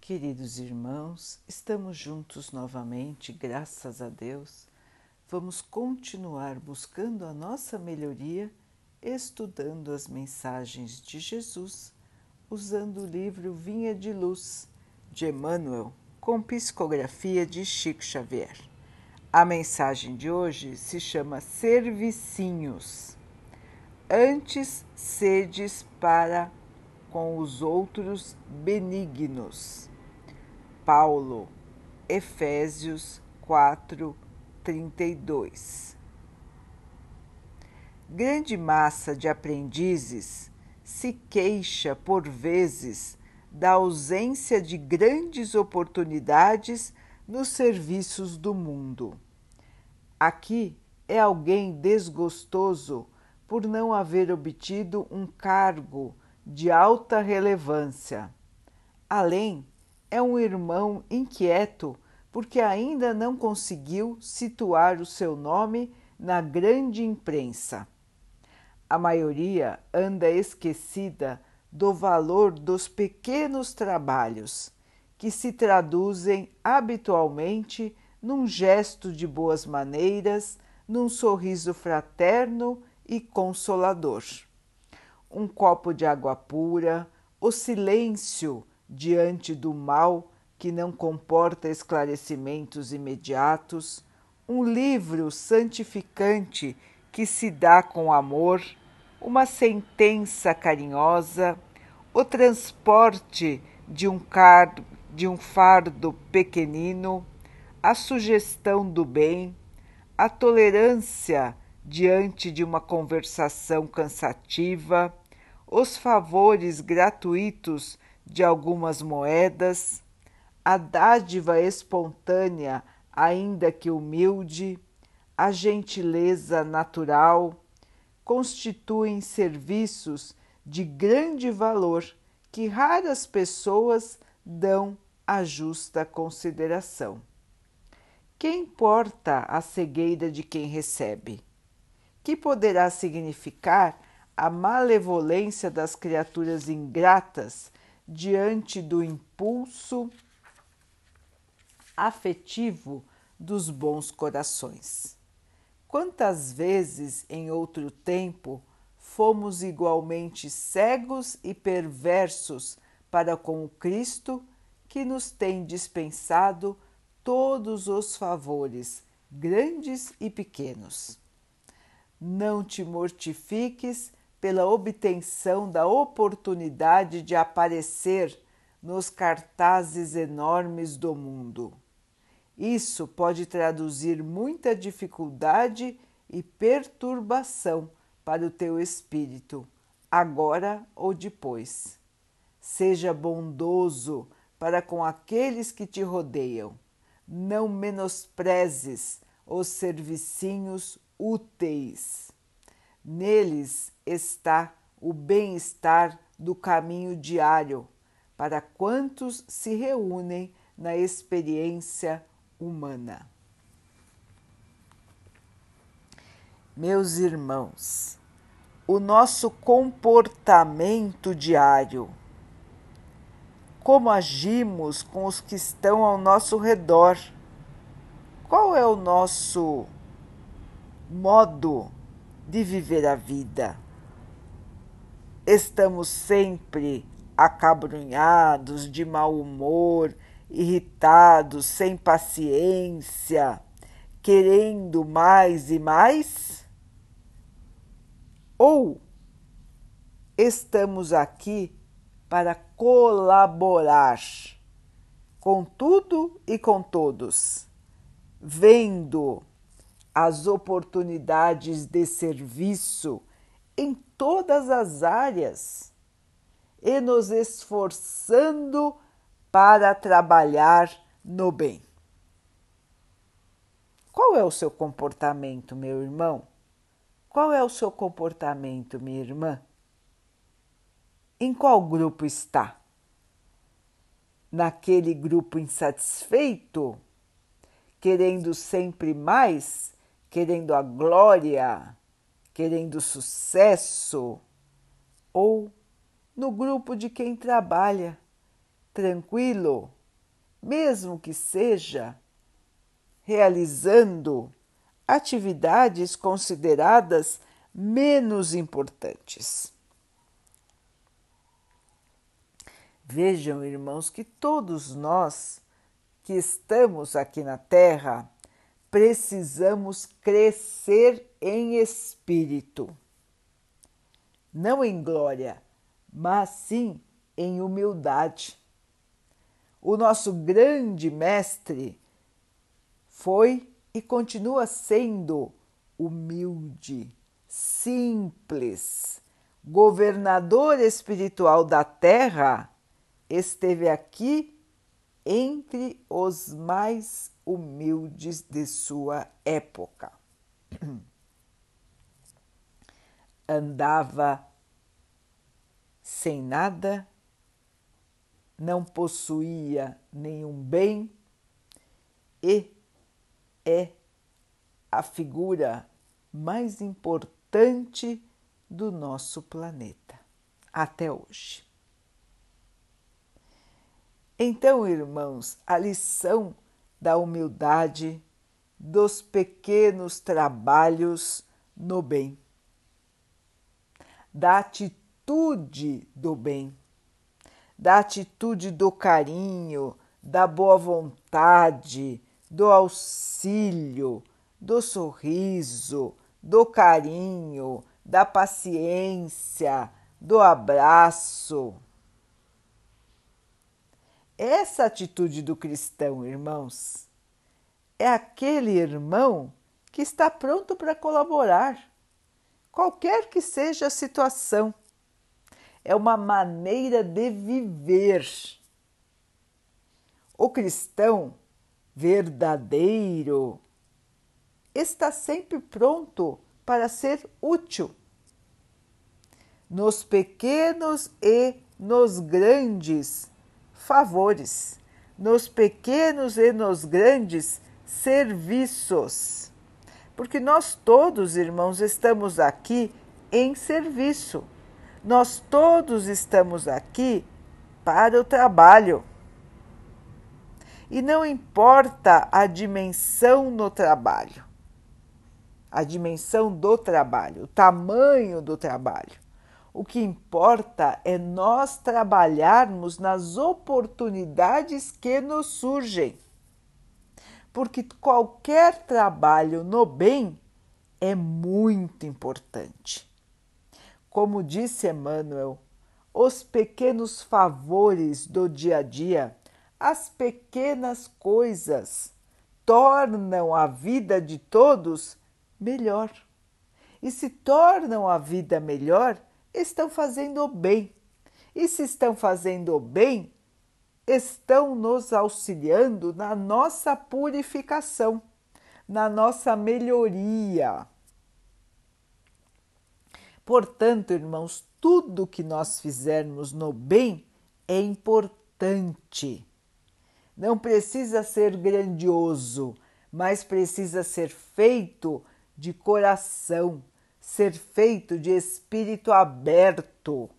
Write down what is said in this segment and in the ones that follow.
Queridos irmãos, estamos juntos novamente, graças a Deus. Vamos continuar buscando a nossa melhoria, estudando as mensagens de Jesus, usando o livro Vinha de Luz, de Emmanuel, com psicografia de Chico Xavier. A mensagem de hoje se chama Servicinhos. Antes sedes para com os outros benignos. Paulo, Efésios 4, 32. Grande massa de aprendizes se queixa por vezes da ausência de grandes oportunidades nos serviços do mundo. Aqui é alguém desgostoso por não haver obtido um cargo de alta relevância. Além é um irmão inquieto porque ainda não conseguiu situar o seu nome na grande imprensa. A maioria anda esquecida do valor dos pequenos trabalhos, que se traduzem habitualmente num gesto de boas maneiras, num sorriso fraterno e consolador. Um copo de água pura, o silêncio diante do mal que não comporta esclarecimentos imediatos, um livro santificante que se dá com amor, uma sentença carinhosa, o transporte de um, car de um fardo pequenino, a sugestão do bem, a tolerância diante de uma conversação cansativa, os favores gratuitos de algumas moedas, a dádiva espontânea, ainda que humilde, a gentileza natural, constituem serviços de grande valor que raras pessoas dão a justa consideração. Que importa a cegueira de quem recebe? Que poderá significar a malevolência das criaturas ingratas diante do impulso afetivo dos bons corações. Quantas vezes em outro tempo fomos igualmente cegos e perversos para com o Cristo que nos tem dispensado todos os favores, grandes e pequenos. Não te mortifiques pela obtenção da oportunidade de aparecer nos cartazes enormes do mundo. Isso pode traduzir muita dificuldade e perturbação para o teu espírito, agora ou depois. Seja bondoso para com aqueles que te rodeiam. Não menosprezes os servicinhos úteis. Neles está o bem-estar do caminho diário para quantos se reúnem na experiência humana. Meus irmãos, o nosso comportamento diário, como agimos com os que estão ao nosso redor, qual é o nosso modo de viver a vida. Estamos sempre acabrunhados, de mau humor, irritados, sem paciência, querendo mais e mais? Ou estamos aqui para colaborar com tudo e com todos, vendo as oportunidades de serviço em todas as áreas e nos esforçando para trabalhar no bem. Qual é o seu comportamento, meu irmão? Qual é o seu comportamento, minha irmã? Em qual grupo está? Naquele grupo insatisfeito, querendo sempre mais querendo a glória, querendo sucesso, ou no grupo de quem trabalha, tranquilo, mesmo que seja realizando atividades consideradas menos importantes. Vejam, irmãos, que todos nós que estamos aqui na Terra precisamos crescer em espírito, não em glória, mas sim em humildade. O nosso grande mestre foi e continua sendo humilde, simples, governador espiritual da terra, esteve aqui entre os mais humildes de sua época. Andava sem nada, não possuía nenhum bem e é a figura mais importante do nosso planeta até hoje. Então, irmãos, a lição da humildade, dos pequenos trabalhos no bem, da atitude do bem, da atitude do carinho, da boa vontade, do auxílio, do sorriso, do carinho, da paciência, do abraço. Essa atitude do cristão, irmãos, é aquele irmão que está pronto para colaborar, qualquer que seja a situação. É uma maneira de viver. O cristão verdadeiro, está sempre pronto para ser útil. Nos pequenos e nos grandes favores, nos pequenos e nos grandes serviços. Porque nós todos, irmãos, estamos aqui em serviço. Nós todos estamos aqui para o trabalho. E não importa a dimensão no trabalho, a dimensão do trabalho, o tamanho do trabalho. O que importa é nós trabalharmos nas oportunidades que nos surgem. Porque qualquer trabalho no bem é muito importante. Como disse Emmanuel, os pequenos favores do dia a dia as pequenas coisas tornam a vida de todos melhor. E se tornam a vida melhor, estão fazendo o bem. E se estão fazendo o bem, estão nos auxiliando na nossa purificação, na nossa melhoria. Portanto, irmãos, tudo que nós fizermos no bem é importante não precisa ser grandioso, mas precisa ser feito de coração, ser feito de espírito aberto,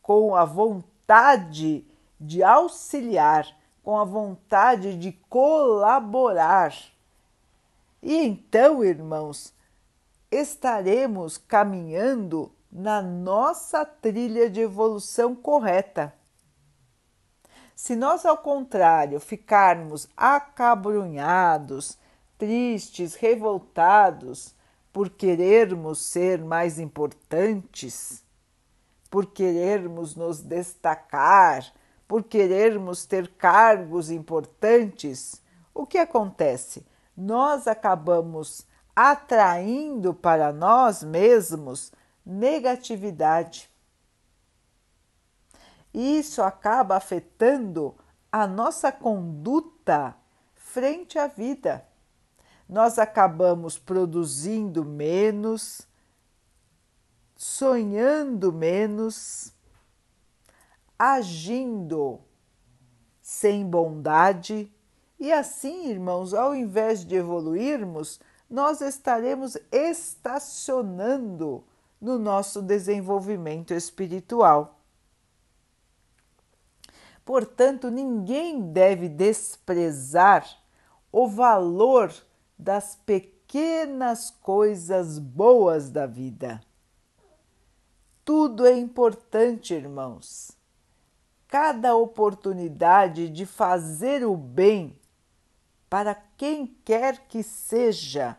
com a vontade de auxiliar, com a vontade de colaborar. E então, irmãos, estaremos caminhando na nossa trilha de evolução correta se nós, ao contrário, ficarmos acabrunhados, tristes, revoltados por querermos ser mais importantes, por querermos nos destacar, por querermos ter cargos importantes, o que acontece? Nós acabamos atraindo para nós mesmos negatividade isso acaba afetando a nossa conduta frente à vida. Nós acabamos produzindo menos, sonhando menos, agindo sem bondade, e assim, irmãos, ao invés de evoluirmos, nós estaremos estacionando no nosso desenvolvimento espiritual. Portanto, ninguém deve desprezar o valor das pequenas coisas boas da vida. Tudo é importante, irmãos. Cada oportunidade de fazer o bem para quem quer que seja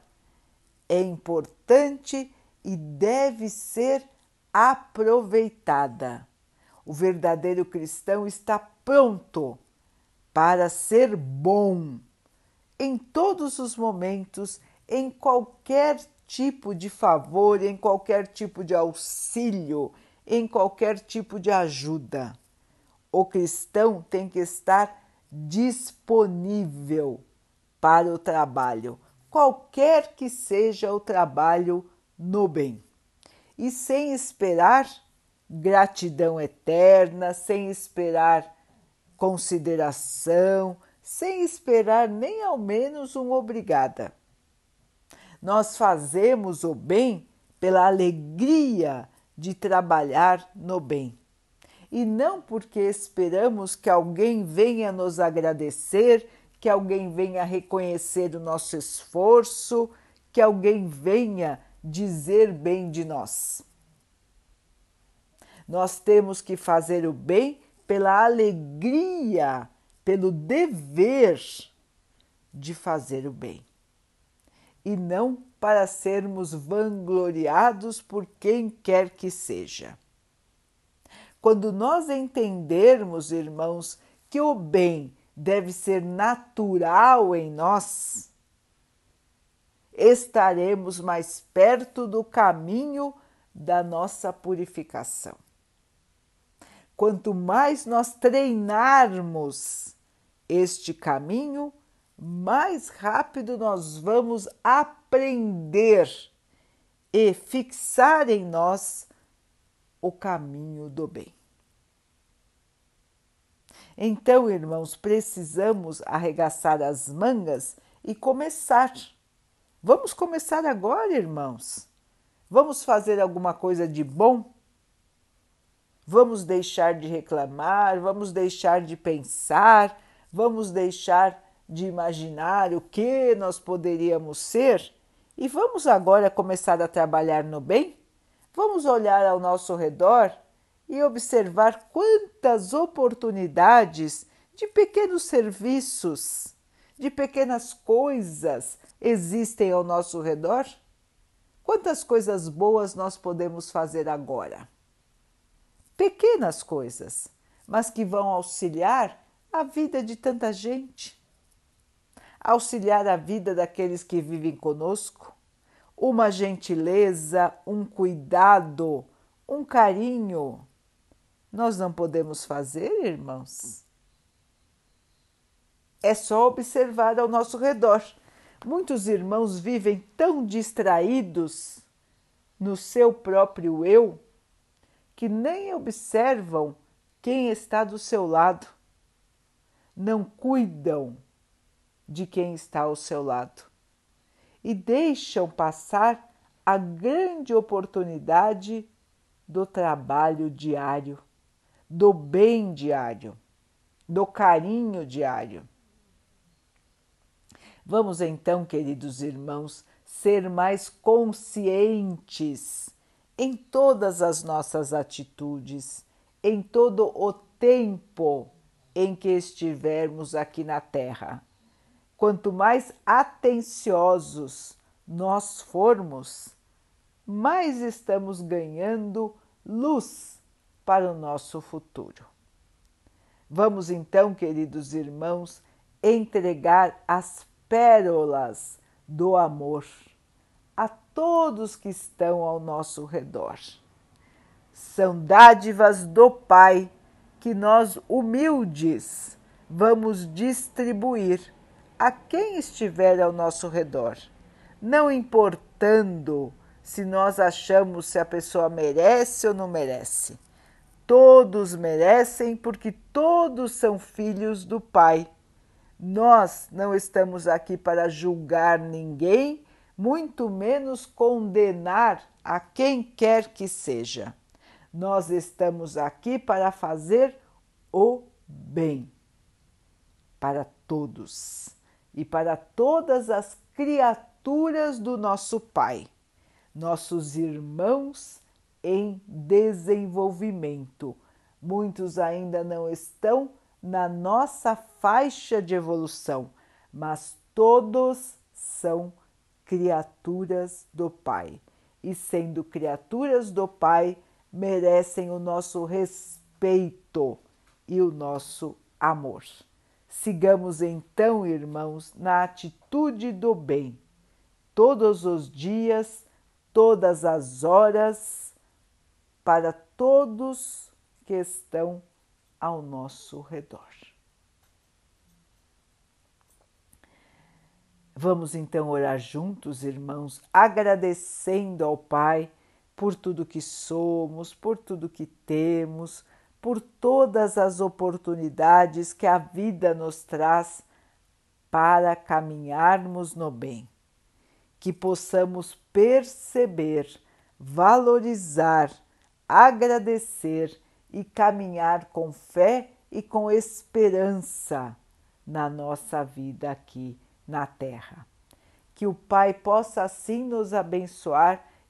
é importante e deve ser aproveitada. O verdadeiro cristão está pronto para ser bom em todos os momentos, em qualquer tipo de favor, em qualquer tipo de auxílio, em qualquer tipo de ajuda. O cristão tem que estar disponível para o trabalho, qualquer que seja o trabalho no bem. E sem esperar gratidão eterna, sem esperar consideração, sem esperar nem ao menos um obrigada. Nós fazemos o bem pela alegria de trabalhar no bem e não porque esperamos que alguém venha nos agradecer, que alguém venha reconhecer o nosso esforço, que alguém venha dizer bem de nós. Nós temos que fazer o bem pela alegria, pelo dever de fazer o bem, e não para sermos vangloriados por quem quer que seja. Quando nós entendermos, irmãos, que o bem deve ser natural em nós, estaremos mais perto do caminho da nossa purificação quanto mais nós treinarmos este caminho, mais rápido nós vamos aprender e fixar em nós o caminho do bem. Então, irmãos, precisamos arregaçar as mangas e começar. Vamos começar agora, irmãos. Vamos fazer alguma coisa de bom Vamos deixar de reclamar, vamos deixar de pensar, vamos deixar de imaginar o que nós poderíamos ser e vamos agora começar a trabalhar no bem? Vamos olhar ao nosso redor e observar quantas oportunidades de pequenos serviços, de pequenas coisas existem ao nosso redor? Quantas coisas boas nós podemos fazer agora? pequenas coisas, mas que vão auxiliar a vida de tanta gente, auxiliar a vida daqueles que vivem conosco, uma gentileza, um cuidado, um carinho. Nós não podemos fazer, irmãos? É só observar ao nosso redor. Muitos irmãos vivem tão distraídos no seu próprio eu que nem observam quem está do seu lado, não cuidam de quem está ao seu lado e deixam passar a grande oportunidade do trabalho diário, do bem diário, do carinho diário. Vamos então, queridos irmãos, ser mais conscientes em todas as nossas atitudes, em todo o tempo em que estivermos aqui na Terra. Quanto mais atenciosos nós formos, mais estamos ganhando luz para o nosso futuro. Vamos então, queridos irmãos, entregar as pérolas do amor a todos que estão ao nosso redor. São dádivas do Pai que nós, humildes, vamos distribuir a quem estiver ao nosso redor, não importando se nós achamos se a pessoa merece ou não merece. Todos merecem porque todos são filhos do Pai. Nós não estamos aqui para julgar ninguém muito menos condenar a quem quer que seja. Nós estamos aqui para fazer o bem para todos e para todas as criaturas do nosso Pai, nossos irmãos em desenvolvimento. Muitos ainda não estão na nossa faixa de evolução, mas todos são criaturas do Pai. E sendo criaturas do Pai, merecem o nosso respeito e o nosso amor. Sigamos então, irmãos, na atitude do bem, todos os dias, todas as horas, para todos que estão ao nosso redor. Vamos então orar juntos, irmãos, agradecendo ao Pai por tudo que somos, por tudo que temos, por todas as oportunidades que a vida nos traz para caminharmos no bem. Que possamos perceber, valorizar, agradecer e caminhar com fé e com esperança na nossa vida aqui na Terra. Que o Pai possa assim nos abençoar